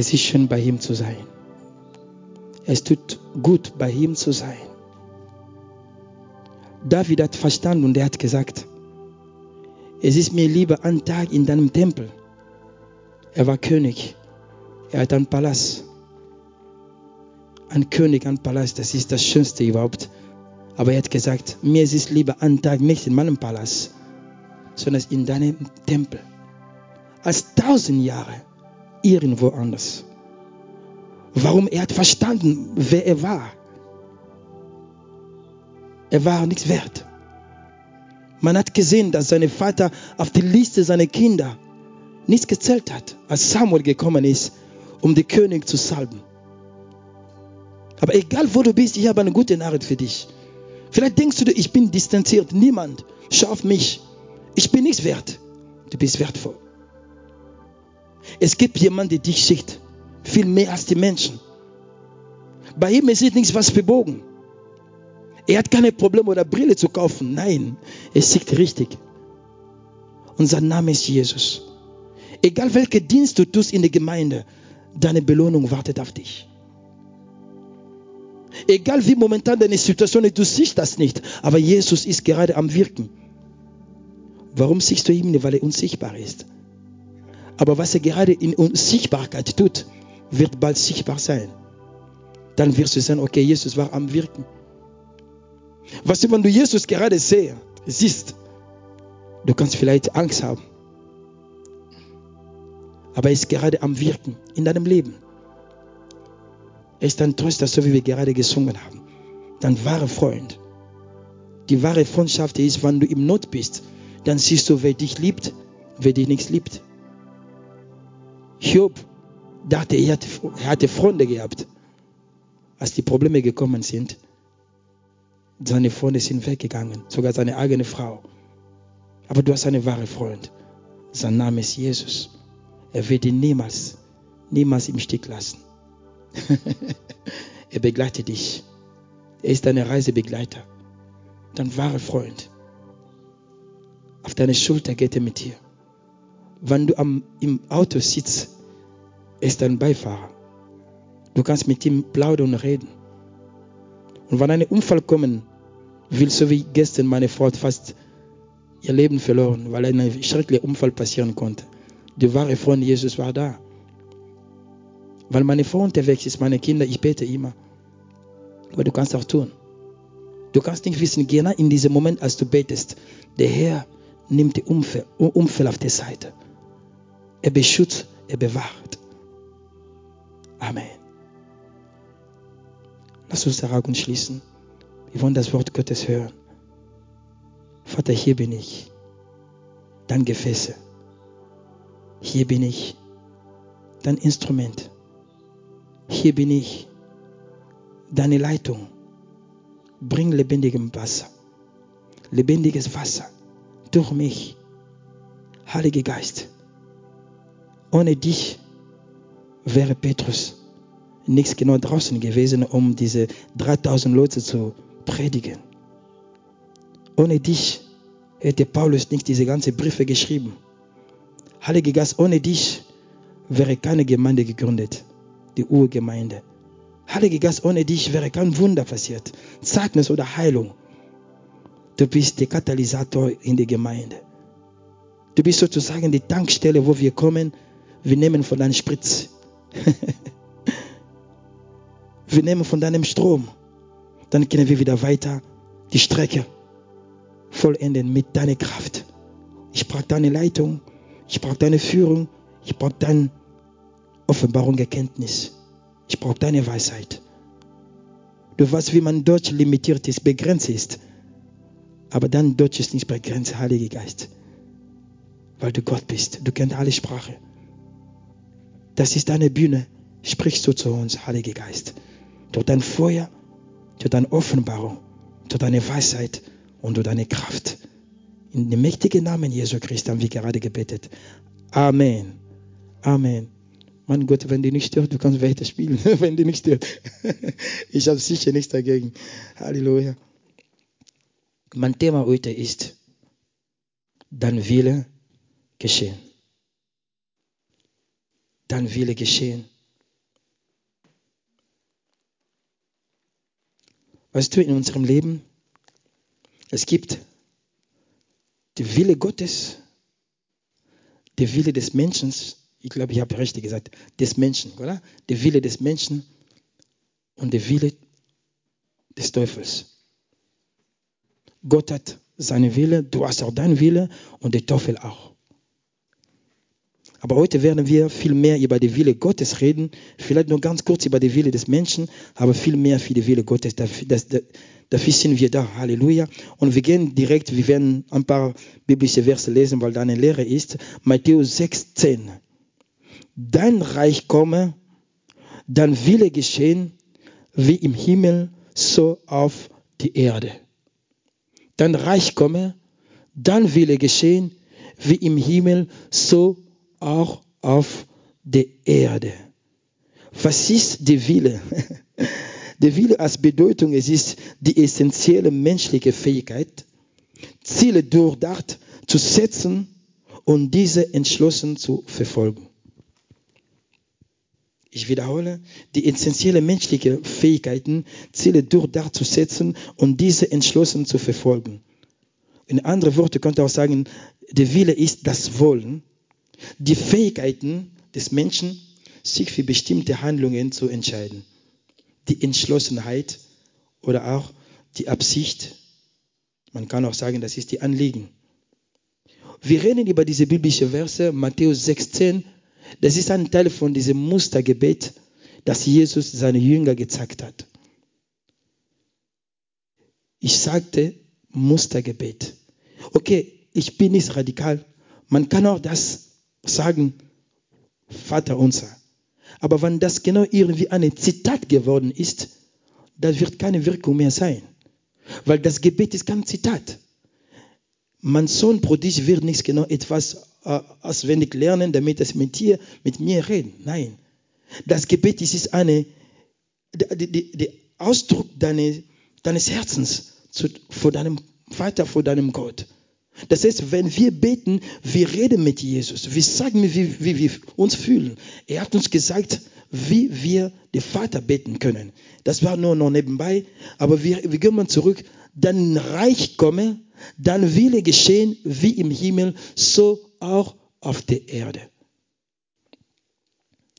Es ist schön, bei ihm zu sein. Es tut gut, bei ihm zu sein. David hat verstanden und er hat gesagt, es ist mir lieber ein Tag in deinem Tempel. Er war König. Er hat einen Palast. Ein König, ein Palast, das ist das Schönste überhaupt. Aber er hat gesagt, mir ist es lieber ein Tag nicht in meinem Palast, sondern in deinem Tempel. Als tausend Jahre irgendwo anders. Warum? Er hat verstanden, wer er war. Er war nichts wert. Man hat gesehen, dass sein Vater auf die Liste seiner Kinder nichts gezählt hat, als Samuel gekommen ist, um den König zu salben. Aber egal wo du bist, ich habe eine gute Nachricht für dich. Vielleicht denkst du, ich bin distanziert. Niemand. Schau auf mich. Ich bin nichts wert. Du bist wertvoll. Es gibt jemanden, der dich sieht. Viel mehr als die Menschen. Bei ihm ist nichts was verbogen. Er hat keine Probleme oder Brille zu kaufen. Nein, er sieht richtig. Und sein Name ist Jesus. Egal welchen Dienst du tust in der Gemeinde, deine Belohnung wartet auf dich. Egal wie momentan deine Situation ist, du siehst das nicht, aber Jesus ist gerade am Wirken. Warum siehst du ihn nicht? Weil er unsichtbar ist. Aber was er gerade in Unsichtbarkeit tut, wird bald sichtbar sein. Dann wirst du sagen, okay, Jesus war am Wirken. Was du, wenn du Jesus gerade sehr, siehst, du kannst vielleicht Angst haben. Aber er ist gerade am Wirken in deinem Leben. Er ist ein Tröster, so wie wir gerade gesungen haben. Dein wahrer Freund. Die wahre Freundschaft ist, wenn du im Not bist, dann siehst du, wer dich liebt, wer dich nicht liebt. Job dachte, er hatte Freunde gehabt. Als die Probleme gekommen sind, seine Freunde sind weggegangen, sogar seine eigene Frau. Aber du hast einen wahren Freund. Sein Name ist Jesus. Er wird ihn niemals, niemals im Stich lassen. er begleitet dich. Er ist dein Reisebegleiter, dein wahrer Freund. Auf deine Schulter geht er mit dir. Wenn du am, im Auto sitzt, ist dein Beifahrer. Du kannst mit ihm plaudern und reden. Und wenn ein Unfall kommen will, so wie gestern meine Frau fast ihr Leben verloren, weil ein schrecklicher Unfall passieren konnte. Der wahre Freund Jesus war da. Weil meine Frau unterwegs ist, meine Kinder, ich bete immer. Aber du kannst auch tun. Du kannst nicht wissen, genau in diesem Moment, als du betest, der Herr nimmt die Umfeld auf die Seite. Er beschützt, er bewahrt. Amen. Lass uns die Augen schließen. Wir wollen das Wort Gottes hören. Vater, hier bin ich, dein Gefäße. Hier bin ich, dein Instrument. Hier bin ich, deine Leitung. Bring lebendigem Wasser, lebendiges Wasser durch mich. Heiliger Geist, ohne dich wäre Petrus nichts genau draußen gewesen, um diese 3000 Leute zu predigen. Ohne dich hätte Paulus nicht diese ganzen Briefe geschrieben. Heiliger Geist, ohne dich wäre keine Gemeinde gegründet, die Urgemeinde. Heiliger Geist, ohne dich wäre kein Wunder passiert, Zeugnis oder Heilung. Du bist der Katalysator in der Gemeinde. Du bist sozusagen die Tankstelle, wo wir kommen. Wir nehmen von deinem Spritz. wir nehmen von deinem Strom. Dann können wir wieder weiter die Strecke vollenden mit deiner Kraft. Ich brauche deine Leitung. Ich brauche deine Führung. Ich brauche deine Offenbarung, Erkenntnis. Ich brauche deine Weisheit. Du weißt, wie man Deutsch limitiert ist, begrenzt ist. Aber dein Deutsch ist nicht begrenzt, Heiliger Geist. Weil du Gott bist. Du kennst alle Sprache. Das ist deine Bühne. Sprichst du zu uns, Heiliger Geist. Durch dein Feuer, durch deine Offenbarung, durch deine Weisheit und durch deine Kraft. In dem mächtigen Namen Jesu Christi haben wir gerade gebetet. Amen. Amen. Mein Gott, wenn die nicht stört, du kannst weiter spielen, wenn die nicht stört. ich habe sicher nichts dagegen. Halleluja. Mein Thema heute ist, dein Wille geschehen dein Wille geschehen. Weißt du, in unserem Leben, es gibt den Wille Gottes, der Wille des Menschen, ich glaube, ich habe richtig gesagt, des Menschen, oder? Der Wille des Menschen und der Wille des Teufels. Gott hat seinen Wille, du hast auch deinen Wille und der Teufel auch. Aber heute werden wir viel mehr über die Wille Gottes reden. Vielleicht nur ganz kurz über die Wille des Menschen, aber viel mehr für die Wille Gottes. Dafür, das, dafür sind wir da. Halleluja. Und wir gehen direkt, wir werden ein paar biblische Verse lesen, weil da eine Lehre ist. Matthäus 6, 10. Dein Reich komme, dein Wille geschehen, wie im Himmel, so auf die Erde. Dein Reich komme, dein Wille geschehen, wie im Himmel, so auch auf der Erde. Was ist der Wille? Der Wille als Bedeutung, es ist die essentielle menschliche Fähigkeit, Ziele durchdacht zu setzen und diese entschlossen zu verfolgen. Ich wiederhole, die essentielle menschliche Fähigkeiten, Ziele durchdacht zu setzen und diese entschlossen zu verfolgen. In anderen Worten könnte auch sagen, der Wille ist das Wollen, die Fähigkeiten des Menschen, sich für bestimmte Handlungen zu entscheiden. Die Entschlossenheit oder auch die Absicht. Man kann auch sagen, das ist die Anliegen. Wir reden über diese biblische Verse, Matthäus 16. Das ist ein Teil von diesem Mustergebet, das Jesus seine Jünger gezeigt hat. Ich sagte Mustergebet. Okay, ich bin nicht radikal. Man kann auch das sagen, Vater unser. Aber wenn das genau irgendwie ein Zitat geworden ist, dann wird keine Wirkung mehr sein. Weil das Gebet ist kein Zitat. Mein Sohn Prodig wird nicht genau etwas äh, auswendig lernen, damit es mit dir, mit mir redet. Nein. Das Gebet ist, eine, der, der, der Ausdruck deines, deines Herzens zu, vor deinem Vater, vor deinem Gott. Das heißt, wenn wir beten, wir reden mit Jesus. Wir sagen, wie, wie wir uns fühlen. Er hat uns gesagt, wie wir den Vater beten können. Das war nur noch nebenbei. Aber wir, wir gehen mal zurück. Dann Reich komme, dann Wille geschehen, wie im Himmel, so auch auf der Erde.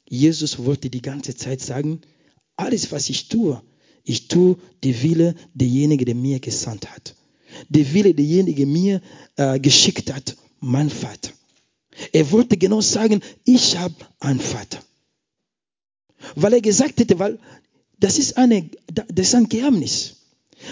Jesus wollte die ganze Zeit sagen, alles, was ich tue, ich tue die Wille derjenige, der mir gesandt hat der Wille derjenige mir äh, geschickt hat, mein Vater. Er wollte genau sagen, ich habe einen Vater. Weil er gesagt hätte, weil das ist, eine, das ist ein Geheimnis.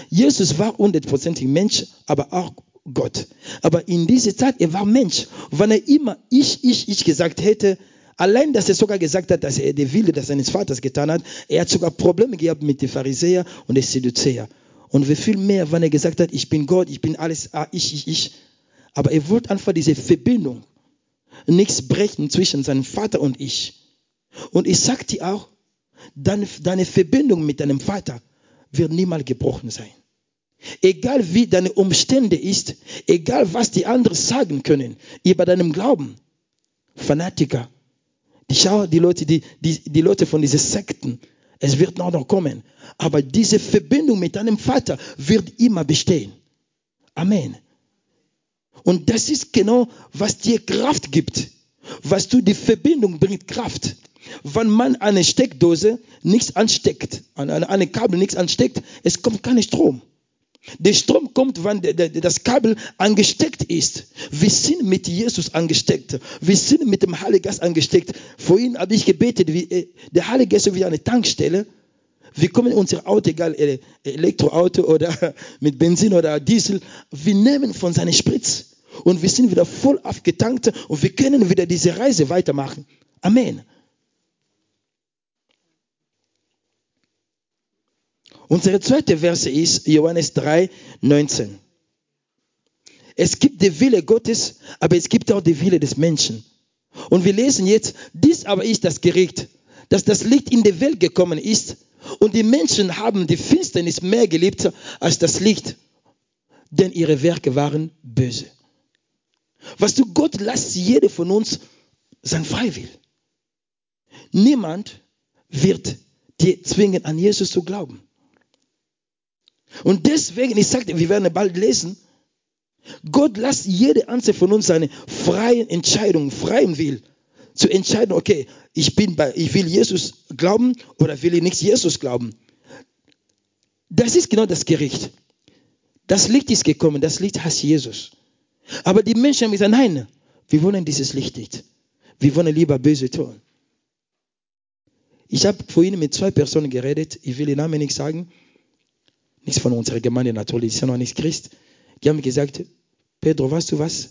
Jesus war hundertprozentig Mensch, aber auch Gott. Aber in dieser Zeit, er war Mensch. Wenn er immer ich, ich, ich gesagt hätte, allein, dass er sogar gesagt hat, dass er der Wille seines Vaters getan hat, er hat sogar Probleme gehabt mit den Pharisäern und den Sadduzäern. Und wie viel mehr, wenn er gesagt hat, ich bin Gott, ich bin alles, ah, ich, ich, ich. Aber er wollte einfach diese Verbindung, nichts brechen zwischen seinem Vater und ich. Und ich sage dir auch, deine, deine Verbindung mit deinem Vater wird niemals gebrochen sein. Egal wie deine Umstände ist, egal was die anderen sagen können über deinem Glauben. Fanatiker, die schau, die Leute, die, die, die Leute von diesen Sekten, es wird noch, kommen. Aber diese Verbindung mit deinem Vater wird immer bestehen. Amen. Und das ist genau, was dir Kraft gibt. Was du, die Verbindung bringt Kraft. Wenn man eine Steckdose nichts ansteckt, an eine Kabel nichts ansteckt, es kommt kein Strom. Der Strom kommt, wenn das Kabel angesteckt ist. Wir sind mit Jesus angesteckt. Wir sind mit dem Heiligen Geist angesteckt. Vorhin habe ich gebetet, wie, äh, der Heilige Geist ist wie eine Tankstelle. Wir kommen in unser Auto, egal äh, Elektroauto oder mit Benzin oder Diesel, wir nehmen von seiner Spritz und wir sind wieder voll aufgetankt und wir können wieder diese Reise weitermachen. Amen. Unsere zweite Verse ist Johannes 3, 19. Es gibt den Wille Gottes, aber es gibt auch den Wille des Menschen. Und wir lesen jetzt, dies aber ist das Gericht, dass das Licht in die Welt gekommen ist und die Menschen haben die Finsternis mehr geliebt als das Licht, denn ihre Werke waren böse. Was du, Gott lässt jeder von uns sein Freiwill. Niemand wird dir zwingen, an Jesus zu glauben. Und deswegen, ich sagte, wir werden bald lesen, Gott lässt jede einzelne von uns seine freien Entscheidungen, freien Will, zu entscheiden, okay, ich bin bei, ich will Jesus glauben oder will ich nicht Jesus glauben. Das ist genau das Gericht. Das Licht ist gekommen, das Licht heißt Jesus. Aber die Menschen haben gesagt, nein, wir wollen dieses Licht nicht. Wir wollen lieber böse tun. Ich habe vorhin mit zwei Personen geredet, ich will den Namen nicht sagen, nichts von unserer Gemeinde natürlich, noch nicht Christ. Die haben gesagt, Pedro, weißt du was?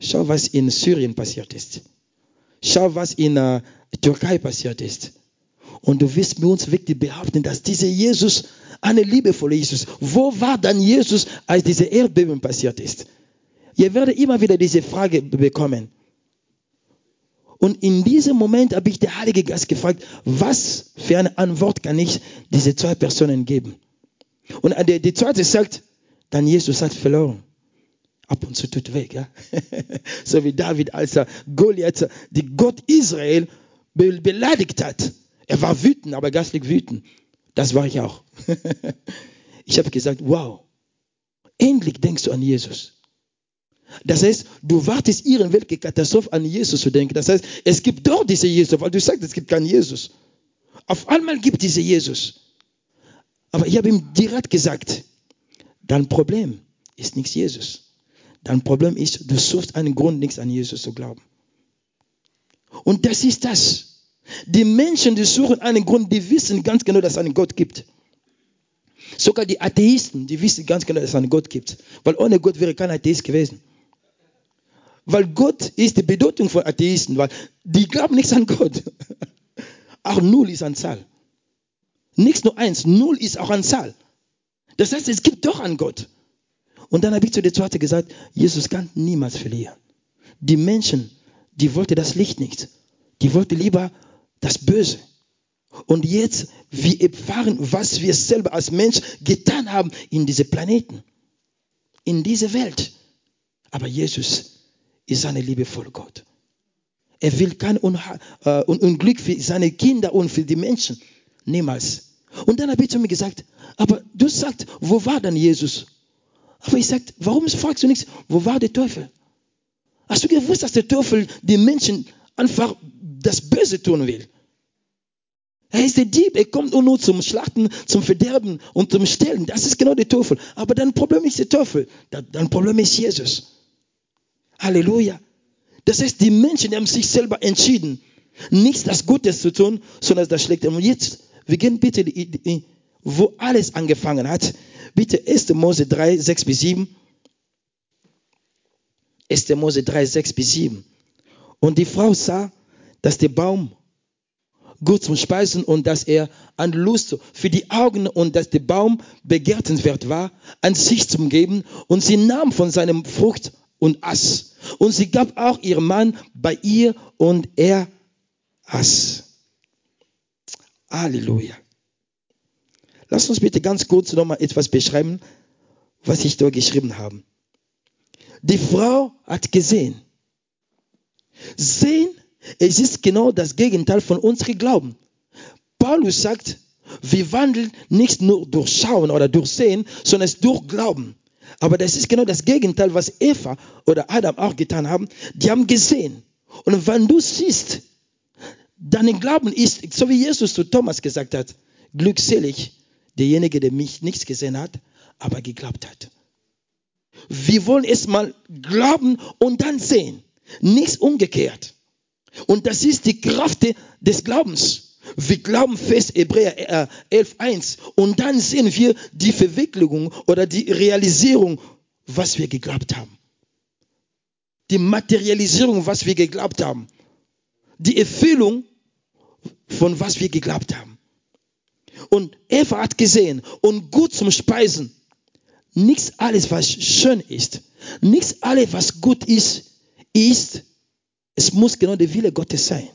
Schau, was in Syrien passiert ist. Schau, was in äh, Türkei passiert ist. Und du wirst mir uns wirklich behaupten, dass dieser Jesus, eine liebevolle Jesus, wo war dann Jesus, als diese Erdbeben passiert ist? Ihr werdet immer wieder diese Frage bekommen. Und in diesem Moment habe ich der Heilige Geist gefragt, was für eine Antwort kann ich diese zwei Personen geben? Und die zweite sagt, dann Jesus hat verloren. Ab und zu tut weg. Ja? so wie David, als er Goliath, die Gott Israel, beleidigt hat. Er war wütend, aber geistlich wütend. Das war ich auch. ich habe gesagt, wow, endlich denkst du an Jesus. Das heißt, du wartest ihren welche Katastrophe an Jesus zu denken. Das heißt, es gibt doch diese Jesus, weil du sagst, es gibt keinen Jesus. Auf einmal gibt es diese Jesus. Aber ich habe ihm direkt gesagt, dein Problem ist nicht Jesus. Dein Problem ist, du suchst einen Grund, nichts an Jesus zu glauben. Und das ist das. Die Menschen, die suchen einen Grund, die wissen ganz genau, dass es einen Gott gibt. Sogar die Atheisten, die wissen ganz genau, dass es einen Gott gibt. Weil ohne Gott wäre kein Atheist gewesen. Weil Gott ist die Bedeutung von Atheisten, weil die glauben nichts an Gott. Auch Null ist an Zahl. Nichts nur eins, Null ist auch an Zahl. Das heißt, es gibt doch einen Gott. Und dann habe ich zu der zweiten gesagt, Jesus kann niemals verlieren. Die Menschen, die wollten das Licht nicht. Die wollten lieber das Böse. Und jetzt, wir erfahren, was wir selber als Mensch getan haben in diese Planeten, in diese Welt. Aber Jesus ist ein liebevoller Gott. Er will kein äh, Unglück für seine Kinder und für die Menschen. Niemals. Und dann habe ich zu mir gesagt, aber du sagst, wo war dann Jesus? Aber ich sagte, warum fragst du nichts, wo war der Teufel? Hast du gewusst, dass der Teufel die Menschen einfach das Böse tun will? Er ist der Dieb, er kommt nur zum Schlachten, zum Verderben und zum Stellen. Das ist genau der Teufel. Aber dein Problem ist der Teufel. Dein Problem ist Jesus. Halleluja. Das heißt, die Menschen die haben sich selber entschieden, nichts das Gutes zu tun, sondern das Schlechte. Und jetzt, wir gehen bitte, wo alles angefangen hat. Bitte 1. Mose 3, 6 bis 7. 1. Mose 3, 6 bis 7. Und die Frau sah, dass der Baum gut zum Speisen und dass er an Lust für die Augen und dass der Baum begehrtenswert war, an sich zum Geben. Und sie nahm von seinem Frucht und aß. Und sie gab auch ihrem Mann bei ihr und er aß. Halleluja. Lass uns bitte ganz kurz nochmal etwas beschreiben, was ich dort geschrieben habe. Die Frau hat gesehen. Sehen, es ist genau das Gegenteil von unserem Glauben. Paulus sagt, wir wandeln nicht nur durch Schauen oder durch Sehen, sondern durch Glauben. Aber das ist genau das Gegenteil, was Eva oder Adam auch getan haben. Die haben gesehen. Und wenn du siehst, dein Glauben ist, so wie Jesus zu Thomas gesagt hat, glückselig derjenige, der mich nichts gesehen hat, aber geglaubt hat. Wir wollen erstmal glauben und dann sehen. Nichts umgekehrt. Und das ist die Kraft des Glaubens. Wir glauben fest Hebräer 11.1 und dann sehen wir die Verwicklung oder die Realisierung, was wir geglaubt haben. Die Materialisierung, was wir geglaubt haben. Die Erfüllung von was wir geglaubt haben. Und Eva hat gesehen und gut zum Speisen. Nichts alles, was schön ist, nichts alles, was gut ist, ist, es muss genau der Wille Gottes sein.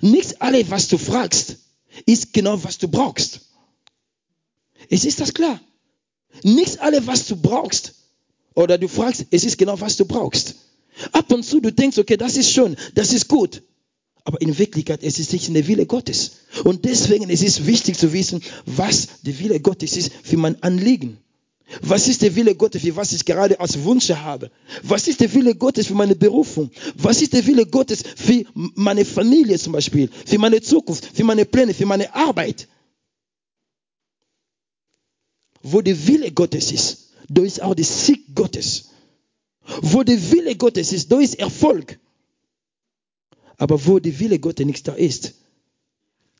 Nicht alles, was du fragst, ist genau, was du brauchst. Es ist das klar. Nicht alles, was du brauchst oder du fragst, es ist genau, was du brauchst. Ab und zu du denkst, okay, das ist schön, das ist gut. Aber in Wirklichkeit es ist nicht der Wille Gottes. Und deswegen es ist wichtig zu wissen, was der Wille Gottes ist für mein Anliegen. Was ist der Wille Gottes, für was ich gerade als Wunsch habe? Was ist der Wille Gottes für meine Berufung? Was ist der Wille Gottes für meine Familie zum Beispiel? Für meine Zukunft, für meine Pläne, für meine Arbeit? Wo der Wille Gottes ist, da ist auch der Sieg Gottes. Wo der Wille Gottes ist, da ist Erfolg. Aber wo der Wille Gottes nicht da ist,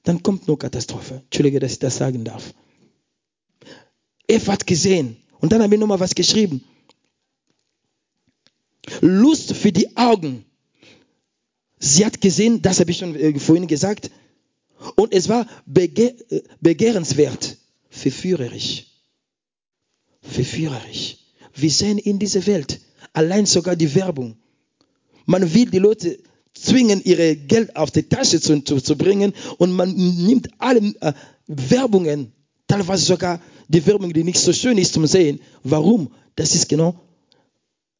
dann kommt nur Katastrophe. Entschuldige, dass ich das sagen darf. Eva hat gesehen. Und dann habe ich nochmal was geschrieben. Lust für die Augen. Sie hat gesehen, das habe ich schon äh, vorhin gesagt. Und es war bege äh, begehrenswert, verführerisch. Verführerisch. Wir sehen in dieser Welt allein sogar die Werbung. Man will die Leute zwingen, ihre Geld auf die Tasche zu, zu, zu bringen und man nimmt alle äh, Werbungen, teilweise sogar die Werbung, die nicht so schön ist zum Sehen. Warum? Das ist genau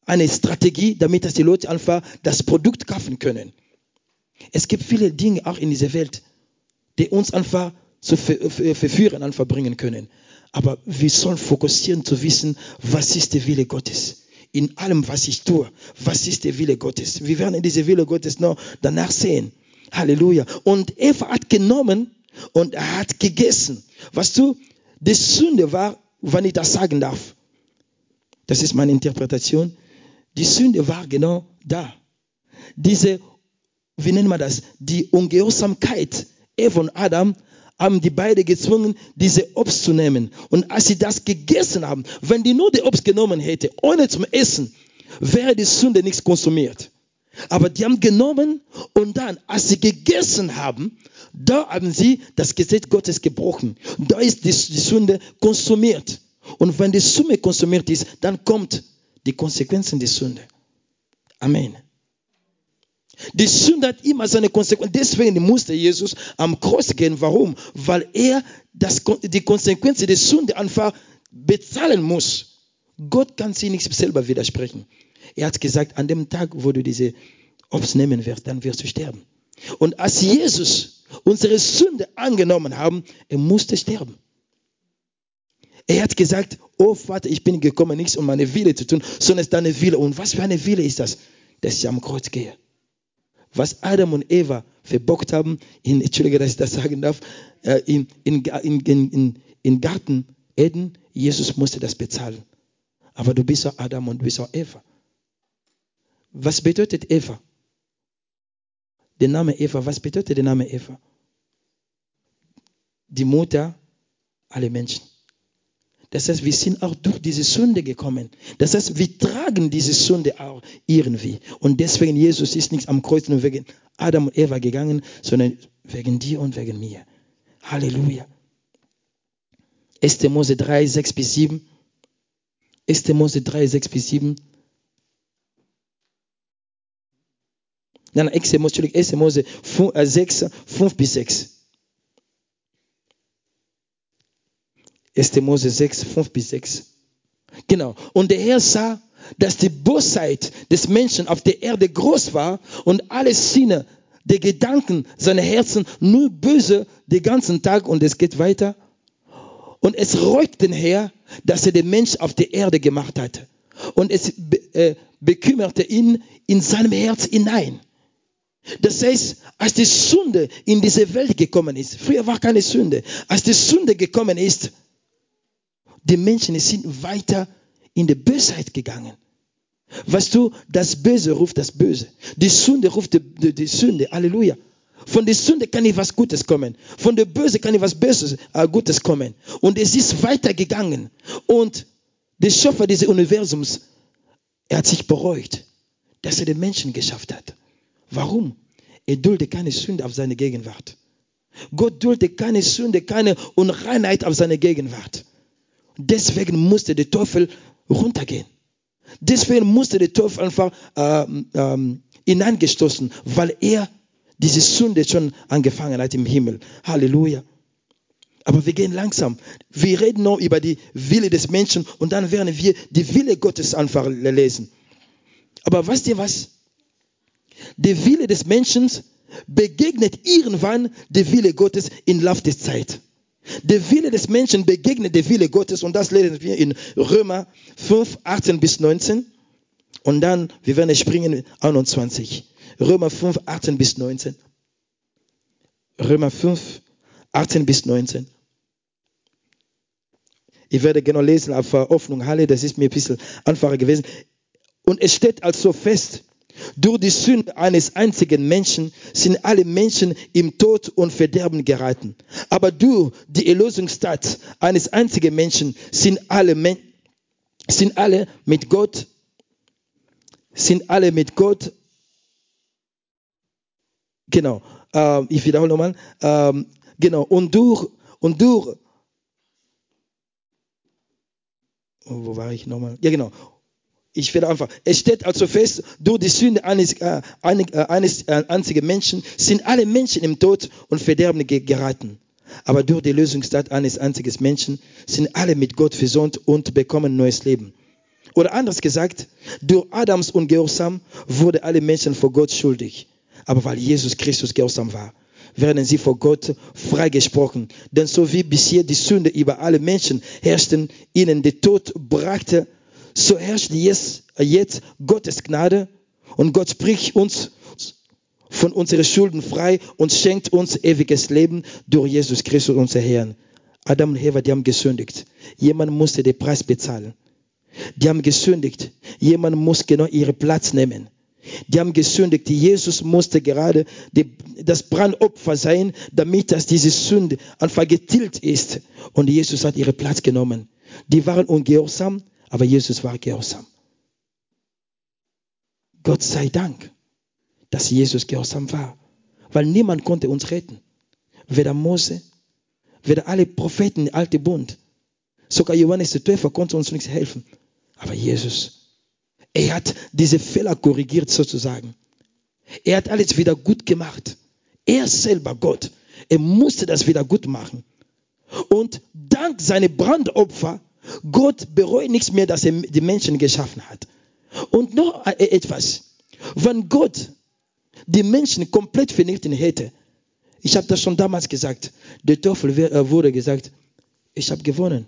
eine Strategie, damit dass die Leute einfach das Produkt kaufen können. Es gibt viele Dinge auch in dieser Welt, die uns einfach zu verführen, einfach bringen können. Aber wir sollen fokussieren zu wissen, was ist der Wille Gottes in allem, was ich tue. Was ist der Wille Gottes? Wir werden diese Wille Gottes noch danach sehen. Halleluja. Und Eva hat genommen und er hat gegessen. Was du, die Sünde war, wenn ich das sagen darf, das ist meine Interpretation, die Sünde war genau da. Diese, wie nennen wir das, die Ungehorsamkeit Eva und Adam haben die beiden gezwungen, diese Obst zu nehmen. Und als sie das gegessen haben, wenn die nur die Obst genommen hätte, ohne zum Essen, wäre die Sünde nichts konsumiert. Aber die haben genommen und dann, als sie gegessen haben, da haben sie das Gesetz Gottes gebrochen. Da ist die, die Sünde konsumiert. Und wenn die Summe konsumiert ist, dann kommt die Konsequenzen der Sünde. Amen. Die Sünde hat immer seine Konsequenzen. Deswegen musste Jesus am Kreuz gehen. Warum? Weil er das, die Konsequenzen der Sünde einfach bezahlen muss. Gott kann sie nicht selber widersprechen. Er hat gesagt, an dem Tag, wo du diese Obst nehmen wirst, dann wirst du sterben. Und als Jesus unsere Sünde angenommen haben, er musste sterben. Er hat gesagt, oh Vater, ich bin gekommen, nichts um meine Wille zu tun, sondern es ist deine Wille. Und was für eine Wille ist das? Dass ich am Kreuz gehe was Adam und Eva verbockt haben, in, Entschuldige, dass ich das sagen darf, äh, in, in, in, in Garten Eden, Jesus musste das bezahlen. Aber du bist auch Adam und du bist auch Eva. Was bedeutet Eva? Der Name Eva, was bedeutet der Name Eva? Die Mutter aller Menschen. Das heißt, wir sind auch durch diese Sünde gekommen. Das heißt, wir tragen diese Sünde auch irgendwie. Und deswegen, Jesus ist nicht am Kreuz nur wegen Adam und Eva gegangen, sondern wegen dir und wegen mir. Halleluja. 1. Mose 3, 6 bis 7. 1. Mose 3, 6 bis 7. Nein, 1. Mose, 1. Mose 6, 5 bis 6. 1. Mose 6, 5 bis 6. Genau. Und der Herr sah, dass die Bosheit des Menschen auf der Erde groß war und alle Sinne der Gedanken seiner Herzen nur böse den ganzen Tag und es geht weiter. Und es reut den Herr, dass er den Mensch auf der Erde gemacht hat. Und es be äh, bekümmerte ihn in seinem Herz hinein. Das heißt, als die Sünde in diese Welt gekommen ist, früher war keine Sünde, als die Sünde gekommen ist, die Menschen sind weiter in die Bösheit gegangen. Weißt du, das Böse ruft das Böse. Die Sünde ruft die, die, die Sünde. Halleluja. Von der Sünde kann nicht was Gutes kommen. Von der Böse kann nicht was Böses, äh, Gutes kommen. Und es ist weitergegangen. Und der Schöpfer dieses Universums, er hat sich bereut, dass er den Menschen geschafft hat. Warum? Er duldet keine Sünde auf seine Gegenwart. Gott duldet keine Sünde, keine Unreinheit auf seine Gegenwart. Deswegen musste der Teufel runtergehen. Deswegen musste der Teufel einfach ähm, ähm, hineingestoßen, weil er diese Sünde schon angefangen hat im Himmel. Halleluja. Aber wir gehen langsam. Wir reden noch über die Wille des Menschen und dann werden wir die Wille Gottes einfach lesen. Aber weißt ihr was? Der Wille des Menschen begegnet irgendwann der Wille Gottes im Laufe der Zeit. Der Wille des Menschen begegnet der Wille Gottes und das lesen wir in Römer 5, 18 bis 19 und dann, wir werden springen, 21. Römer 5, 18 bis 19. Römer 5, 18 bis 19. Ich werde genau lesen auf Hoffnung Halle, das ist mir ein bisschen einfacher gewesen. Und es steht also fest, durch die Sünde eines einzigen Menschen sind alle Menschen im Tod und Verderben geraten. Aber durch die Erlösungstat eines einzigen Menschen sind alle, Men sind alle mit Gott, sind alle mit Gott, genau, äh, ich wiederhole nochmal, äh, genau, und durch, und durch, wo war ich nochmal? Ja, genau ich werde einfach, es steht also fest, durch die Sünde eines, äh, eines äh, einzigen Menschen sind alle Menschen im Tod und Verderben geraten. Aber durch die Lösungstat eines einzigen Menschen sind alle mit Gott versöhnt und bekommen neues Leben. Oder anders gesagt, durch Adams Ungehorsam wurden alle Menschen vor Gott schuldig. Aber weil Jesus Christus gehorsam war, werden sie vor Gott freigesprochen. Denn so wie bisher die Sünde über alle Menschen herrschten, ihnen der Tod brachte, so herrscht jetzt, jetzt Gottes Gnade und Gott spricht uns von unseren Schulden frei und schenkt uns ewiges Leben durch Jesus Christus, unser Herrn. Adam und Eva, die haben gesündigt. Jemand musste den Preis bezahlen. Die haben gesündigt. Jemand muss genau ihren Platz nehmen. Die haben gesündigt. Jesus musste gerade die, das Brandopfer sein, damit das diese Sünde einfach getilgt ist. Und Jesus hat ihren Platz genommen. Die waren ungehorsam. Aber Jesus war gehorsam. Gott sei Dank, dass Jesus gehorsam war. Weil niemand konnte uns retten. Weder Mose, weder alle Propheten, der alte Bund. Sogar Johannes der Täufer konnte uns nichts helfen. Aber Jesus, er hat diese Fehler korrigiert sozusagen. Er hat alles wieder gut gemacht. Er selber, Gott, er musste das wieder gut machen. Und dank seiner Brandopfer Gott bereut nichts mehr, dass er die Menschen geschaffen hat. Und noch etwas. Wenn Gott die Menschen komplett vernichten hätte, ich habe das schon damals gesagt, der Teufel äh, wurde gesagt, ich habe gewonnen.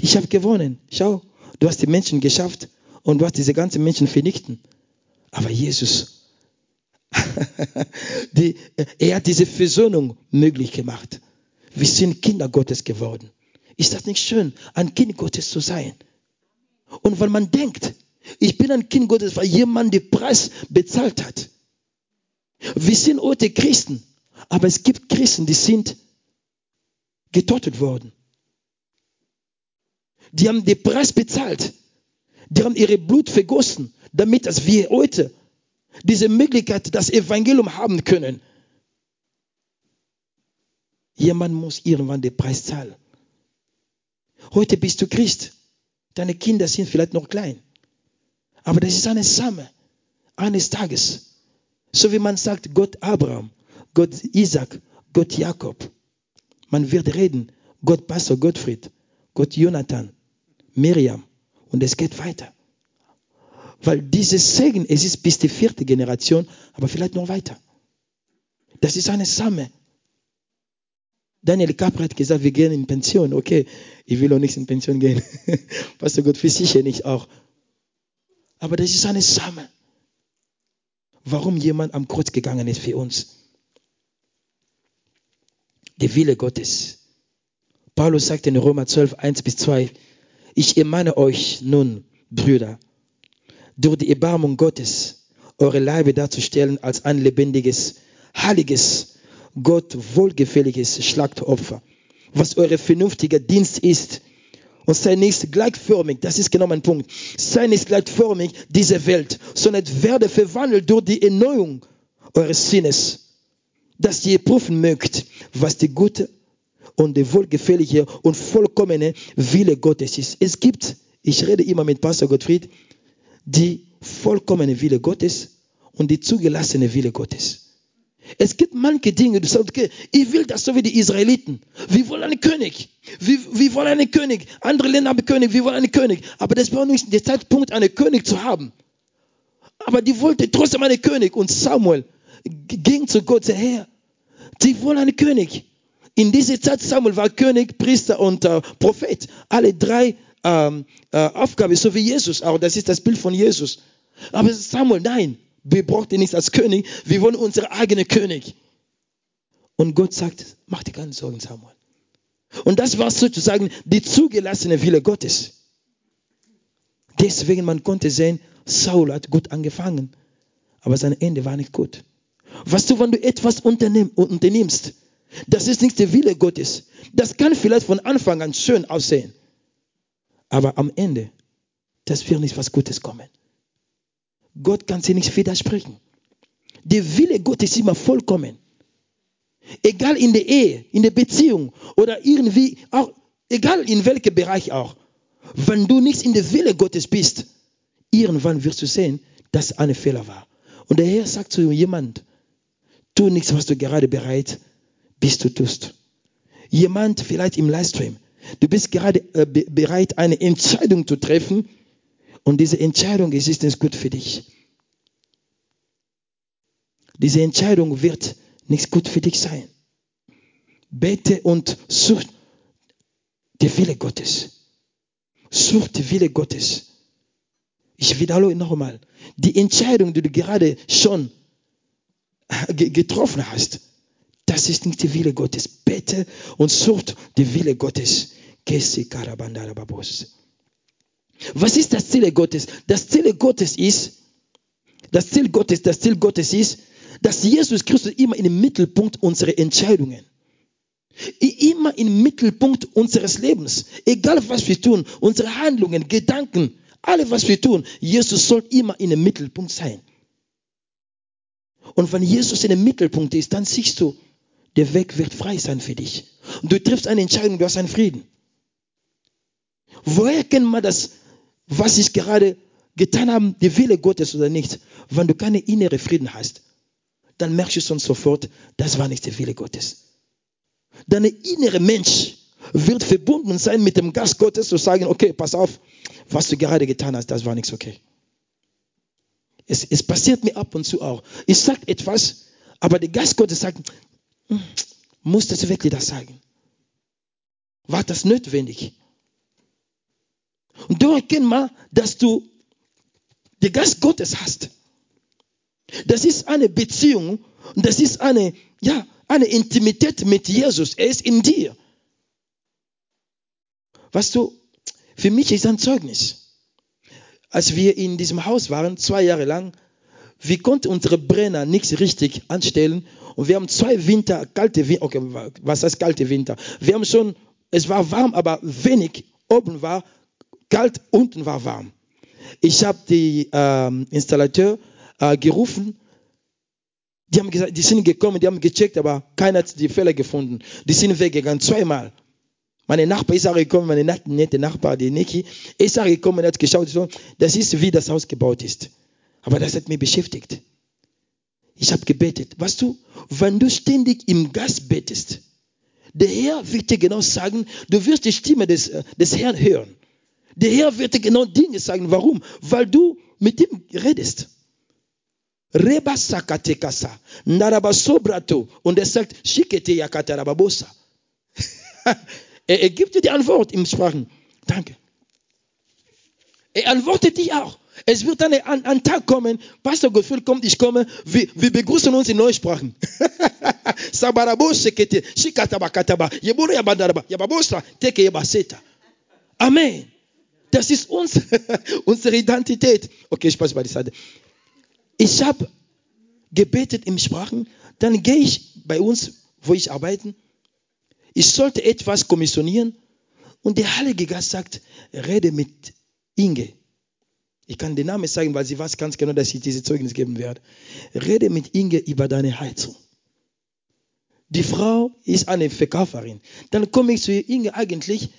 Ich habe gewonnen. Schau, du hast die Menschen geschafft und du hast diese ganzen Menschen vernichten. Aber Jesus, die, er hat diese Versöhnung möglich gemacht. Wir sind Kinder Gottes geworden. Ist das nicht schön, ein Kind Gottes zu sein? Und wenn man denkt, ich bin ein Kind Gottes, weil jemand den Preis bezahlt hat. Wir sind heute Christen, aber es gibt Christen, die sind getötet worden. Die haben den Preis bezahlt. Die haben ihre Blut vergossen, damit dass wir heute diese Möglichkeit, das Evangelium haben können. Jemand muss irgendwann den Preis zahlen. Heute bist du Christ. Deine Kinder sind vielleicht noch klein. Aber das ist eine Same eines Tages. So wie man sagt, Gott Abraham, Gott Isaac, Gott Jakob. Man wird reden, Gott Pastor Gottfried, Gott Jonathan, Miriam. Und es geht weiter. Weil dieses Segen, es ist bis die vierte Generation, aber vielleicht noch weiter. Das ist eine Same. Daniel Capra hat gesagt, wir gehen in Pension. Okay, ich will auch nicht in Pension gehen. Pastor Gott, für sicher nicht auch. Aber das ist eine Sache. Warum jemand am Kreuz gegangen ist für uns. Der Wille Gottes. Paulus sagt in Römer 12, 1 bis 2, ich ermahne euch nun, Brüder, durch die Erbarmung Gottes, eure Leibe darzustellen als ein lebendiges, heiliges, Gott wohlgefälliges Schlachtopfer, was eure vernünftige Dienst ist. Und sei nicht gleichförmig, das ist genau mein Punkt. Sei nicht gleichförmig dieser Welt, sondern werde verwandelt durch die Erneuerung eures Sinnes, dass ihr prüfen mögt, was die gute und die wohlgefällige und vollkommene Wille Gottes ist. Es gibt, ich rede immer mit Pastor Gottfried, die vollkommene Wille Gottes und die zugelassene Wille Gottes. Es gibt manche Dinge, du sagst, okay, ich will das so wie die Israeliten. Wir wollen einen König. Wir, wir wollen einen König. Andere Länder haben König, wir wollen einen König. Aber das war nicht der Zeitpunkt, einen König zu haben. Aber die wollten trotzdem einen König. Und Samuel ging zu Gott, sagte, Herr, die wollen einen König. In dieser Zeit Samuel war König, Priester und äh, Prophet. Alle drei ähm, äh, Aufgaben, so wie Jesus auch. Das ist das Bild von Jesus. Aber Samuel, nein, wir brauchen ihn nicht als König, wir wollen unseren eigenen König. Und Gott sagt, mach dir keine Sorgen, Samuel. Und das war sozusagen die zugelassene Wille Gottes. Deswegen, man konnte sehen, Saul hat gut angefangen, aber sein Ende war nicht gut. Weißt du, wenn du etwas unternimmst, das ist nicht der Wille Gottes. Das kann vielleicht von Anfang an schön aussehen, aber am Ende, das wird nicht was Gutes kommen. Gott kann sie nicht widersprechen. Der Wille Gottes ist immer vollkommen. Egal in der Ehe, in der Beziehung oder irgendwie, auch, egal in welchem Bereich auch. Wenn du nicht in der Wille Gottes bist, irgendwann wirst du sehen, dass ein Fehler war. Und der Herr sagt zu jemand, tu nichts, was du gerade bereit bist, du tust. Jemand vielleicht im Livestream, du bist gerade äh, bereit, eine Entscheidung zu treffen und diese Entscheidung ist, ist nicht gut für dich. Diese Entscheidung wird nicht gut für dich sein. Bete und such die Wille Gottes. Such die Wille Gottes. Ich wiederhole nochmal. Die Entscheidung, die du gerade schon getroffen hast, das ist nicht die Wille Gottes. Bete und such die Wille Gottes. Was ist das Ziel Gottes? Das Ziel Gottes ist, das Ziel Gottes, das Ziel Gottes ist, dass Jesus Christus immer im Mittelpunkt unserer Entscheidungen, immer im Mittelpunkt unseres Lebens, egal was wir tun, unsere Handlungen, Gedanken, alles was wir tun, Jesus soll immer dem Mittelpunkt sein. Und wenn Jesus in dem Mittelpunkt ist, dann siehst du, der Weg wird frei sein für dich. Und du triffst eine Entscheidung, du hast einen Frieden. Woher kennt man das, was ich gerade getan habe, die Wille Gottes oder nicht? Wenn du keine innere Frieden hast, dann merkst du schon sofort, das war nicht der Wille Gottes. Dein innerer Mensch wird verbunden sein mit dem Geist Gottes zu sagen, okay, pass auf, was du gerade getan hast, das war nichts okay. Es, es passiert mir ab und zu auch. Ich sage etwas, aber der Geist Gottes sagt, hm, muss das wirklich das sagen? War das notwendig? Und da erkennt man, dass du den Geist Gottes hast. Das ist eine Beziehung und das ist eine, ja, eine Intimität mit Jesus. Er ist in dir. Weißt du, für mich ist ein Zeugnis. Als wir in diesem Haus waren, zwei Jahre lang, wir konnten unsere Brenner nicht richtig anstellen und wir haben zwei Winter, kalte Winter, okay, was heißt kalte Winter? Wir haben schon, es war warm, aber wenig, oben war kalt, unten war warm. Ich habe die ähm, Installateur äh, gerufen. Die haben gesagt, die sind gekommen, die haben gecheckt, aber keiner hat die Fälle gefunden. Die sind weggegangen, zweimal. Meine Nachbar ist auch gekommen, meine nette Nachbar, die Niki, ist auch gekommen und hat geschaut, so, das ist, wie das Haus gebaut ist. Aber das hat mich beschäftigt. Ich habe gebetet. Weißt du, wenn du ständig im Gast betest, der Herr wird dir genau sagen, du wirst die Stimme des, äh, des Herrn hören. Der Herr wird dir genau Dinge sagen. Warum? Weil du mit ihm redest. Reba sakatekasa, narabasobrato. Und er sagt, shikete yakatarababosa. er, er gibt dir die Antwort im Sprachen. Danke. Er antwortet dich auch. Es wird dann ein, ein Tag kommen, Pastor Gottfried kommt, ich komme, wir, wir begrüßen uns in Neusprachen. Amen. Das ist uns, unsere Identität. Okay, ich passe bei die Seite. Ich habe gebetet im Sprachen, dann gehe ich bei uns, wo ich arbeite. Ich sollte etwas kommissionieren und der Heilige Geist sagt, rede mit Inge. Ich kann den Namen sagen, weil sie weiß ganz genau, dass ich diese Zeugnis geben werde. Rede mit Inge über deine Heizung. Die Frau ist eine Verkäuferin. Dann komme ich zu ihr, Inge, eigentlich,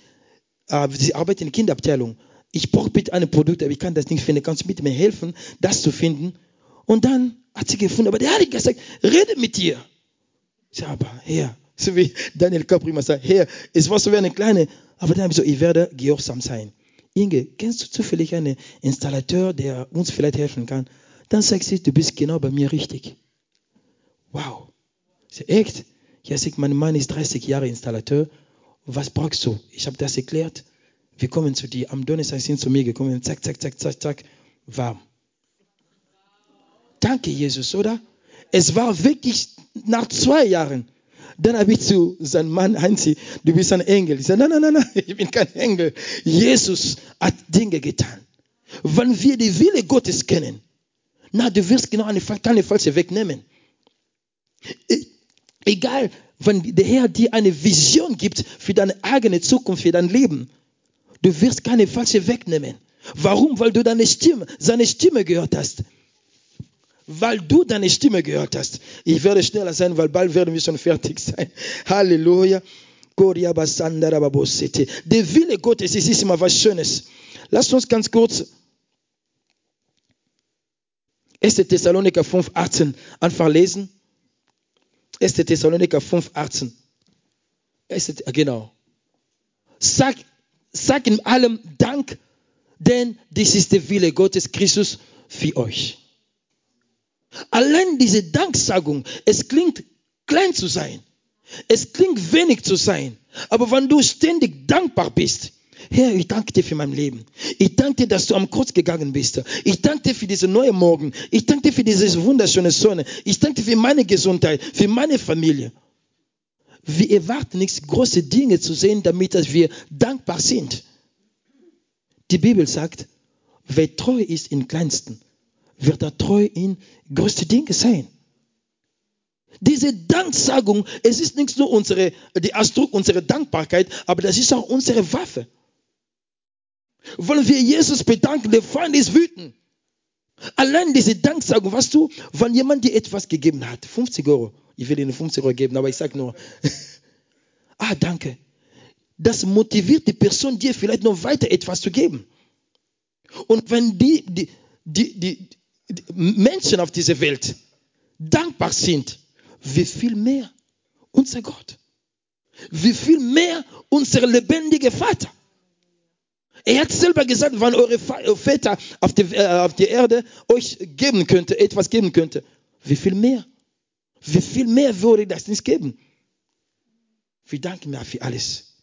äh, sie arbeitet in der Kinderabteilung. Ich brauche bitte ein Produkt, aber ich kann das nicht finden. Kannst du bitte mir helfen, das zu finden? Und dann hat sie gefunden, aber der Heilige Geist sagt, rede mit dir. Ich sage, aber Herr, so wie Daniel Caprima sagt, Herr, es war so wie eine kleine, aber dann habe ich so, ich werde gehorsam sein. Inge, kennst du zufällig einen Installateur, der uns vielleicht helfen kann? Dann sagt sie, du bist genau bei mir richtig. Wow. Ich sage, echt? Ja, sag, mein Mann ist 30 Jahre Installateur. Was brauchst du? Ich habe das erklärt. Wir kommen zu dir. Am Donnerstag sind zu mir gekommen. Zack, zack, zack, zack, zack. Warm. Danke, Jesus, oder? Es war wirklich nach zwei Jahren. Dann habe ich zu seinem Mann, Heinzi, du bist ein Engel. Ich sage, nein, nein, nein, nein, ich bin kein Engel. Jesus hat Dinge getan. Wenn wir die Wille Gottes kennen, na, du wirst genau eine, keine falsche wegnehmen. E, egal, wenn der Herr dir eine Vision gibt für deine eigene Zukunft, für dein Leben, du wirst keine falsche wegnehmen. Warum? Weil du deine Stimme, seine Stimme gehört hast weil du deine Stimme gehört hast. Ich werde schneller sein, weil bald werden wir schon fertig sein. Halleluja. Der Wille Gottes ist immer was Schönes. Lasst uns ganz kurz 1. Thessaloniker 5, 18 einfach lesen. 1. Thessaloniker 5, 18. Genau. Sag, sag in allem Dank, denn dies ist der Wille Gottes Christus für euch. Allein diese Danksagung, es klingt klein zu sein. Es klingt wenig zu sein. Aber wenn du ständig dankbar bist, Herr, ich danke dir für mein Leben. Ich danke dir, dass du am Kreuz gegangen bist. Ich danke dir für diese neue Morgen. Ich danke dir für diese wunderschöne Sonne. Ich danke dir für meine Gesundheit, für meine Familie. Wir erwarten nichts, große Dinge zu sehen, damit wir dankbar sind. Die Bibel sagt, wer treu ist im Kleinsten, wird er treu in größte Dinge sein. Diese Danksagung, es ist nicht nur unsere, die Ausdruck unserer Dankbarkeit, aber das ist auch unsere Waffe. Wollen wir Jesus bedanken, der Feind ist wütend. Allein diese Danksagung, was du, wenn jemand dir etwas gegeben hat, 50 Euro, ich will Ihnen 50 Euro geben, aber ich sage nur, ah, danke. Das motiviert die Person, dir vielleicht noch weiter etwas zu geben. Und wenn die, die, die, die, Menschen auf dieser Welt dankbar sind, wie viel mehr unser Gott, wie viel mehr unser lebendiger Vater. Er hat selber gesagt, wenn eure Väter auf der, äh, auf der Erde euch geben könnte, etwas geben könnte, wie viel mehr? Wie viel mehr würde das nicht geben? Wir danken mir für alles.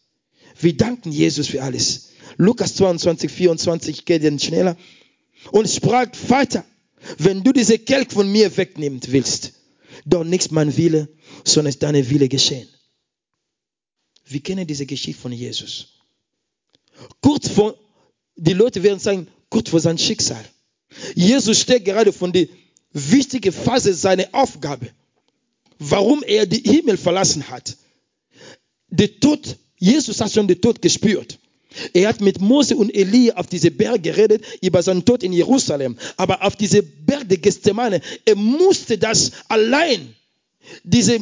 Wir danken Jesus für alles. Lukas 22, 24 geht dann schneller. Und sprach, Vater, wenn du diese Kelch von mir wegnehmen willst, doch nicht mein Wille, sondern deine Wille geschehen. Wir kennen diese Geschichte von Jesus. Kurz vor, die Leute werden sagen, kurz vor seinem Schicksal. Jesus steht gerade von der wichtigen Phase seiner Aufgabe. Warum er den Himmel verlassen hat. Der Tod, Jesus hat schon den Tod gespürt. Er hat mit Mose und Elia auf diese Berg geredet über seinen Tod in Jerusalem. Aber auf diese der Gethsemane, er musste das allein, diese,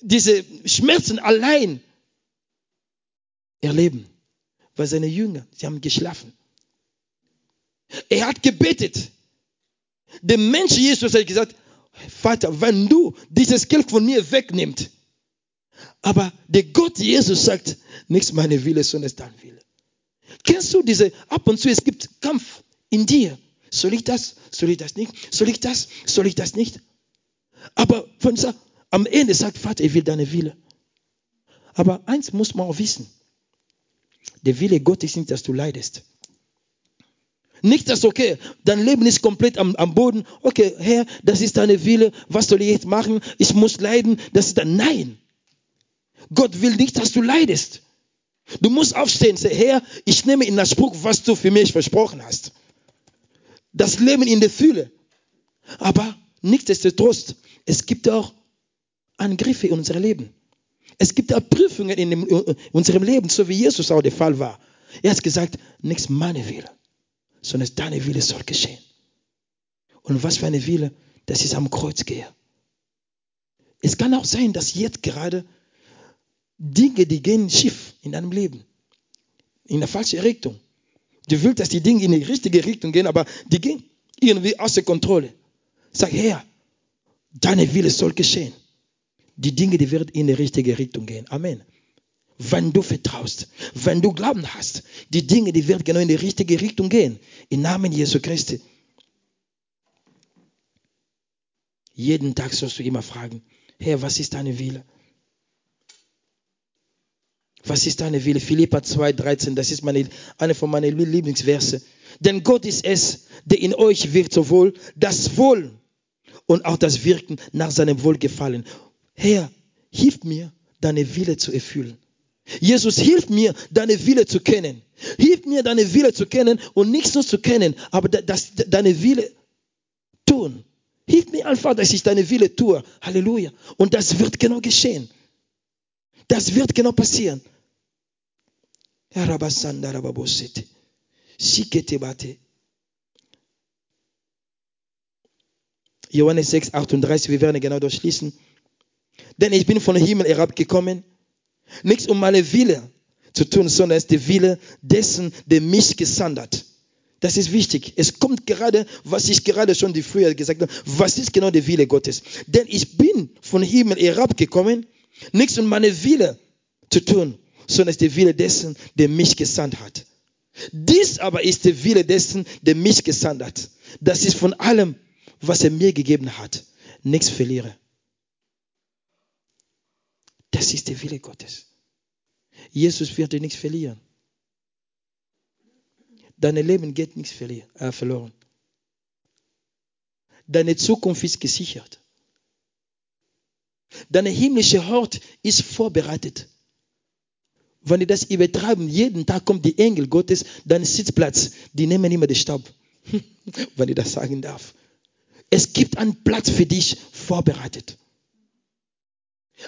diese Schmerzen allein erleben. Weil seine Jünger, sie haben geschlafen. Er hat gebetet. Der Mensch Jesus hat gesagt, Vater, wenn du dieses Geld von mir wegnimmst, aber der Gott Jesus sagt, nichts meine Wille, sondern dein Wille. Kennst du diese, ab und zu, es gibt Kampf in dir. Soll ich das? Soll ich das nicht? Soll ich das? Soll ich das nicht? Aber von, am Ende sagt Vater, ich will deine Wille. Aber eins muss man auch wissen. Der Wille Gottes ist nicht, dass du leidest. Nicht, dass, okay, dein Leben ist komplett am, am Boden. Okay, Herr, das ist deine Wille. Was soll ich jetzt machen? Ich muss leiden. Das ist dann, nein. Gott will nicht, dass du leidest. Du musst aufstehen sagen, Herr, ich nehme in Anspruch, was du für mich versprochen hast. Das Leben in der Fülle. Aber nichtsdestotrotz, es gibt auch Angriffe in unserem Leben. Es gibt auch Prüfungen in, dem, in unserem Leben, so wie Jesus auch der Fall war. Er hat gesagt, nichts meine Wille, sondern deine Wille soll geschehen. Und was für eine Wille, das ist am Kreuz gehe. Es kann auch sein, dass jetzt gerade Dinge, die gehen schief in deinem Leben. In der falsche Richtung. Du willst, dass die Dinge in die richtige Richtung gehen, aber die gehen irgendwie außer Kontrolle. Sag, Herr, deine Wille soll geschehen. Die Dinge, die werden in die richtige Richtung gehen. Amen. Wenn du vertraust, wenn du Glauben hast, die Dinge, die werden genau in die richtige Richtung gehen. Im Namen Jesu Christi. Jeden Tag sollst du immer fragen, Herr, was ist deine Wille? Was ist deine Wille? Philippa 2, 13, das ist meine, eine von meinen Lieblingsverse. Denn Gott ist es, der in euch wirkt, sowohl das Wohl und auch das Wirken nach seinem Wohlgefallen. Herr, hilf mir, deine Wille zu erfüllen. Jesus, hilf mir, deine Wille zu kennen. Hilf mir, deine Wille zu kennen und nicht nur zu kennen, aber das, deine Wille tun. Hilf mir einfach, dass ich deine Wille tue. Halleluja. Und das wird genau geschehen. Das wird genau passieren. Johannes 6, 38, wir werden genau durchschließen. Denn ich bin von Himmel herabgekommen, nichts um meine Wille zu tun, sondern es ist der Wille dessen, der mich gesandt hat. Das ist wichtig. Es kommt gerade, was ich gerade schon die früher gesagt habe, was ist genau der Wille Gottes? Denn ich bin von Himmel herabgekommen, nichts um meine Wille zu tun, sondern es ist der Wille dessen, der mich gesandt hat. Dies aber ist der Wille dessen, der mich gesandt hat, dass ich von allem, was er mir gegeben hat, nichts verliere. Das ist der Wille Gottes. Jesus wird dir nichts verlieren. Dein Leben geht nichts äh, verloren. Deine Zukunft ist gesichert. Deine himmlische Hort ist vorbereitet. Wenn die das übertreiben, jeden Tag kommt die Engel Gottes, dein Sitzplatz, die nehmen immer den Staub. Wenn ich das sagen darf. Es gibt einen Platz für dich vorbereitet.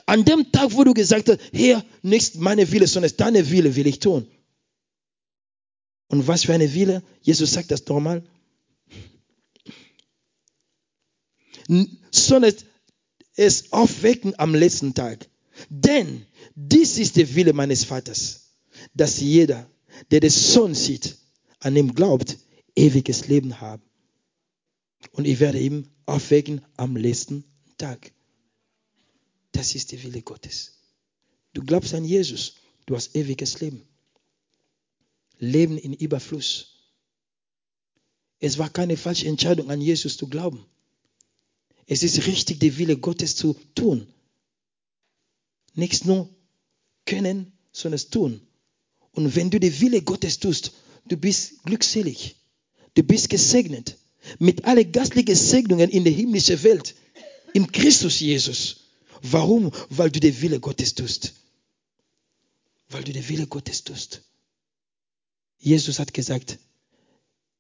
An dem Tag, wo du gesagt hast, Herr, nicht meine Wille, sondern deine Wille will ich tun. Und was für eine Wille? Jesus sagt das normal. Sondern es aufwecken am letzten Tag. Denn dies ist der Wille meines Vaters, dass jeder, der den Sohn sieht, an ihm glaubt, ewiges Leben haben. Und ich werde ihm aufwecken am letzten Tag. Das ist der Wille Gottes. Du glaubst an Jesus, du hast ewiges Leben. Leben in Überfluss. Es war keine falsche Entscheidung, an Jesus zu glauben. Es ist richtig, den Wille Gottes zu tun. Nichts nur können, sondern es tun. Und wenn du den Wille Gottes tust, du bist glückselig. Du bist gesegnet mit allen geistlichen Segnungen in der himmlischen Welt, im Christus Jesus. Warum? Weil du den Wille Gottes tust. Weil du den Wille Gottes tust. Jesus hat gesagt,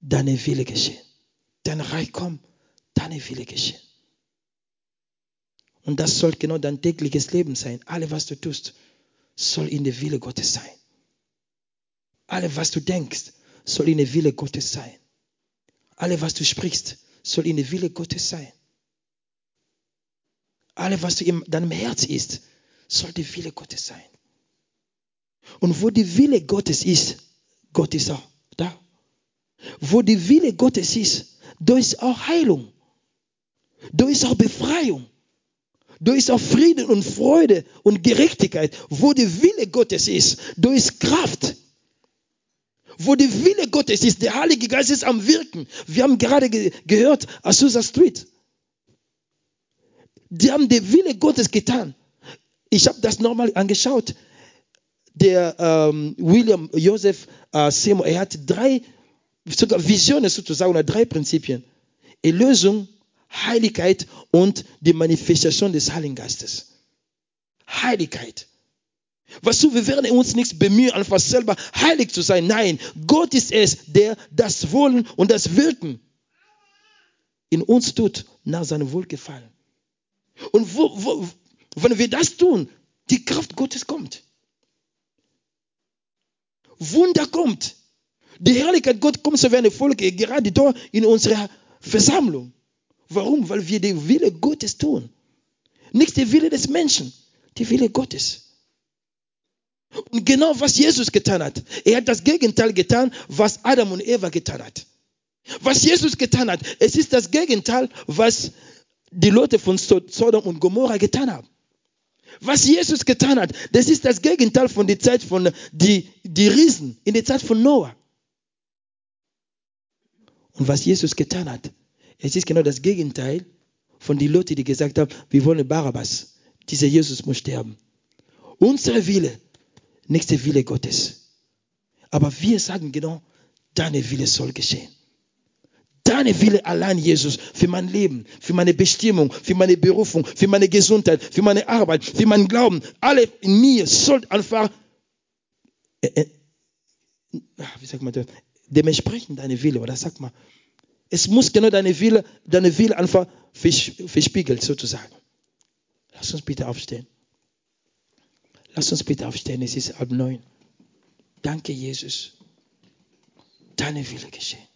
deine Wille geschehen. Dein Reich kommt, deine Wille geschehen. Und das soll genau dein tägliches Leben sein. Alles, was du tust, soll in der Wille Gottes sein. Alles, was du denkst, soll in der Wille Gottes sein. Alles, was du sprichst, soll in der Wille Gottes sein. Alles, was in deinem Herz ist, soll der Wille Gottes sein. Und wo die Wille Gottes ist, Gott ist auch da. Wo die Wille Gottes ist, da ist auch Heilung. Da ist auch Befreiung. Da ist auch Frieden und Freude und Gerechtigkeit. Wo die Wille Gottes ist, da ist Kraft. Wo die Wille Gottes ist, der Heilige Geist ist am Wirken. Wir haben gerade ge gehört, Azusa Street. Die haben den Wille Gottes getan. Ich habe das nochmal angeschaut der ähm, William Joseph äh, Seymour, er hat drei sogar Visionen sozusagen oder drei Prinzipien. Erlösung, Heiligkeit und die Manifestation des Heiligen Geistes. Heiligkeit. Was du, wir werden uns nichts bemühen, einfach selber heilig zu sein. Nein, Gott ist es, der das Wollen und das Wirken in uns tut, nach seinem Wohlgefallen. Und wo, wo, wenn wir das tun, die Kraft Gottes kommt. Wunder kommt. Die Herrlichkeit Gott kommt so wie eine Folge, gerade da in unserer Versammlung. Warum? Weil wir den Wille Gottes tun. Nicht der Wille des Menschen, der Wille Gottes. Und genau was Jesus getan hat. Er hat das Gegenteil getan, was Adam und Eva getan hat. Was Jesus getan hat, es ist das Gegenteil, was die Leute von Sodom und Gomorra getan haben. Was Jesus getan hat, das ist das Gegenteil von der Zeit von die, die Riesen, in der Zeit von Noah. Und was Jesus getan hat, es ist genau das Gegenteil von den Leuten, die gesagt haben, wir wollen Barabbas. Dieser Jesus muss sterben. Unsere Wille, nicht der Wille Gottes. Aber wir sagen genau, deine Wille soll geschehen. Deine Wille allein, Jesus, für mein Leben, für meine Bestimmung, für meine Berufung, für meine Gesundheit, für meine Arbeit, für meinen Glauben, alle in mir soll einfach, äh, äh, wie sagt man das, dementsprechend deine Wille, oder sag mal, es muss genau deine Wille, deine Wille einfach verspiegelt, sozusagen. Lass uns bitte aufstehen. Lass uns bitte aufstehen, es ist halb neun. Danke, Jesus. Deine Wille geschehen.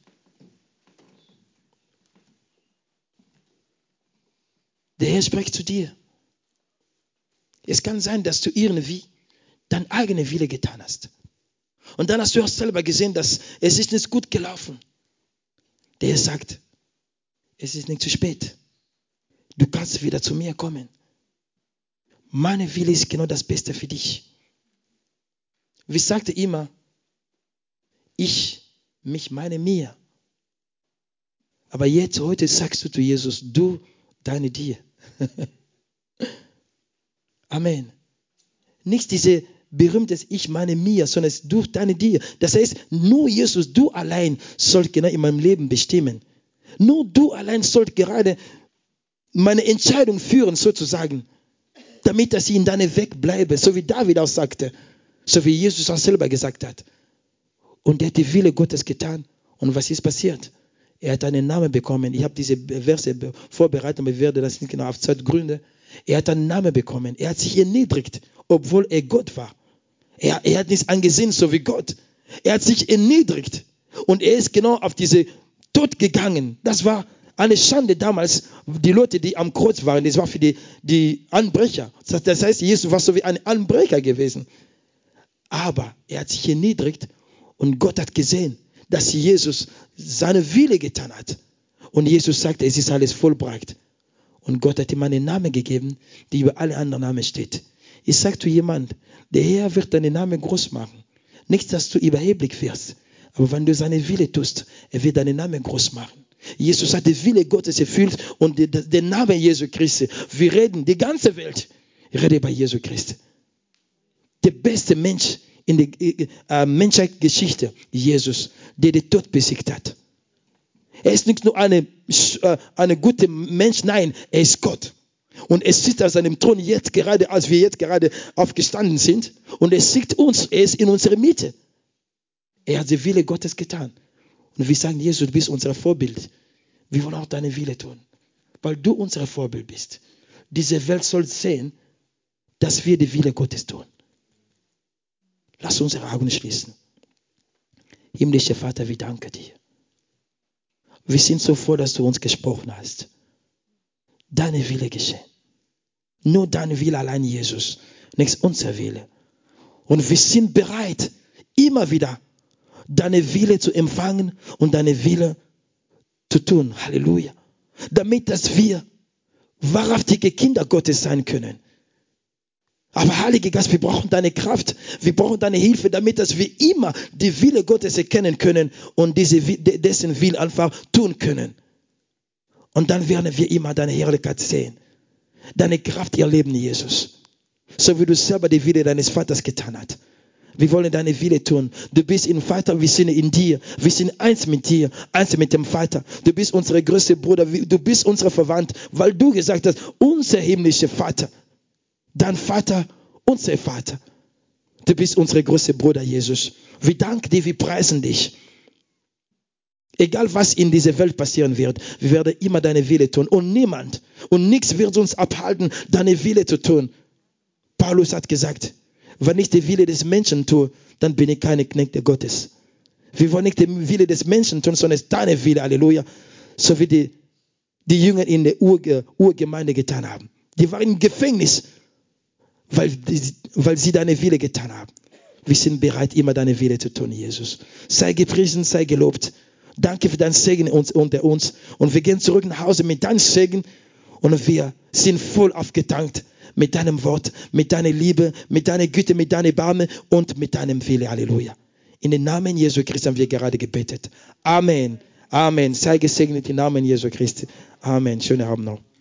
Der Herr spricht zu dir. Es kann sein, dass du irgendwie dein eigener Wille getan hast. Und dann hast du auch selber gesehen, dass es ist nicht gut gelaufen. Der Herr sagt, es ist nicht zu spät. Du kannst wieder zu mir kommen. Meine Wille ist genau das Beste für dich. Wie sagte immer, ich, mich, meine, mir. Aber jetzt, heute sagst du zu Jesus, du, deine dir. Amen. Nicht diese berühmtes Ich meine mir, sondern es durch deine dir. Das heißt, nur Jesus, du allein sollst genau in meinem Leben bestimmen. Nur du allein sollst gerade meine Entscheidung führen, sozusagen, damit dass ich in deinem Weg bleibe, so wie David auch sagte, so wie Jesus auch selber gesagt hat. Und er hat die Wille Gottes getan. Und was ist passiert? Er hat einen Namen bekommen. Ich habe diese Verse vorbereitet, aber ich werde das nicht genau auf Zeit gründen. Er hat einen Namen bekommen. Er hat sich erniedrigt, obwohl er Gott war. Er, er hat nichts angesehen, so wie Gott. Er hat sich erniedrigt. Und er ist genau auf diese Tod gegangen. Das war eine Schande damals. Die Leute, die am Kreuz waren, das war für die, die Anbrecher. Das heißt, Jesus war so wie ein Anbrecher gewesen. Aber er hat sich erniedrigt und Gott hat gesehen, dass Jesus seine Wille getan hat. Und Jesus sagte, es ist alles vollbracht. Und Gott hat ihm einen Namen gegeben, der über alle anderen Namen steht. Ich sage zu jemand, der Herr wird deinen Namen groß machen. Nicht, dass du überheblich wirst, aber wenn du seine Wille tust, er wird deinen Namen groß machen. Jesus hat die Wille Gottes erfüllt und den Namen Jesu Christi. Wir reden, die ganze Welt redet bei Jesu Christi. Der beste Mensch in der äh, äh, Menschheitsgeschichte, Jesus, der den Tod besiegt hat. Er ist nicht nur eine, äh, eine gute Mensch, nein, er ist Gott. Und er sitzt auf seinem Thron jetzt gerade, als wir jetzt gerade aufgestanden sind. Und er sieht uns, er ist in unserer Mitte. Er hat die Wille Gottes getan. Und wir sagen, Jesus, du bist unser Vorbild. Wir wollen auch deine Wille tun. Weil du unser Vorbild bist. Diese Welt soll sehen, dass wir die Wille Gottes tun. Lass unsere Augen schließen. Himmlischer Vater, wir danken dir. Wir sind so froh, dass du uns gesprochen hast. Deine Wille geschehen. Nur deine Wille allein, Jesus. Nicht unser Wille. Und wir sind bereit, immer wieder deine Wille zu empfangen und deine Wille zu tun. Halleluja. Damit, dass wir wahrhaftige Kinder Gottes sein können. Aber Heiliger Geist, wir brauchen deine Kraft, wir brauchen deine Hilfe, damit dass wir immer die Wille Gottes erkennen können und diese, dessen Willen einfach tun können. Und dann werden wir immer deine Herrlichkeit sehen, deine Kraft erleben, Jesus. So wie du selber die Wille deines Vaters getan hast. Wir wollen deine Wille tun. Du bist im Vater, wir sind in dir. Wir sind eins mit dir, eins mit dem Vater. Du bist unser größter Bruder, du bist unser Verwandt, weil du gesagt hast, unser himmlischer Vater dein Vater, unser Vater. Du bist unser größter Bruder, Jesus. Wir danken dir, wir preisen dich. Egal was in dieser Welt passieren wird, wir werden immer deine Wille tun. Und niemand und nichts wird uns abhalten, deine Wille zu tun. Paulus hat gesagt, wenn ich die Wille des Menschen tue, dann bin ich keine Knechte Gottes. Wir wollen nicht die Wille des Menschen tun, sondern es deine Wille, Halleluja. So wie die, die Jünger in der Urgemeinde getan haben. Die waren im Gefängnis weil, weil sie deine Wille getan haben. Wir sind bereit, immer deine Wille zu tun, Jesus. Sei gepriesen, sei gelobt. Danke für dein Segen unter uns. Und wir gehen zurück nach Hause mit deinem Segen. Und wir sind voll aufgetankt mit deinem Wort, mit deiner Liebe, mit deiner Güte, mit deiner Barme und mit deinem Wille. Halleluja. In den Namen Jesu Christi haben wir gerade gebetet. Amen. Amen. Sei gesegnet im Namen Jesu Christi. Amen. Schönen Abend noch.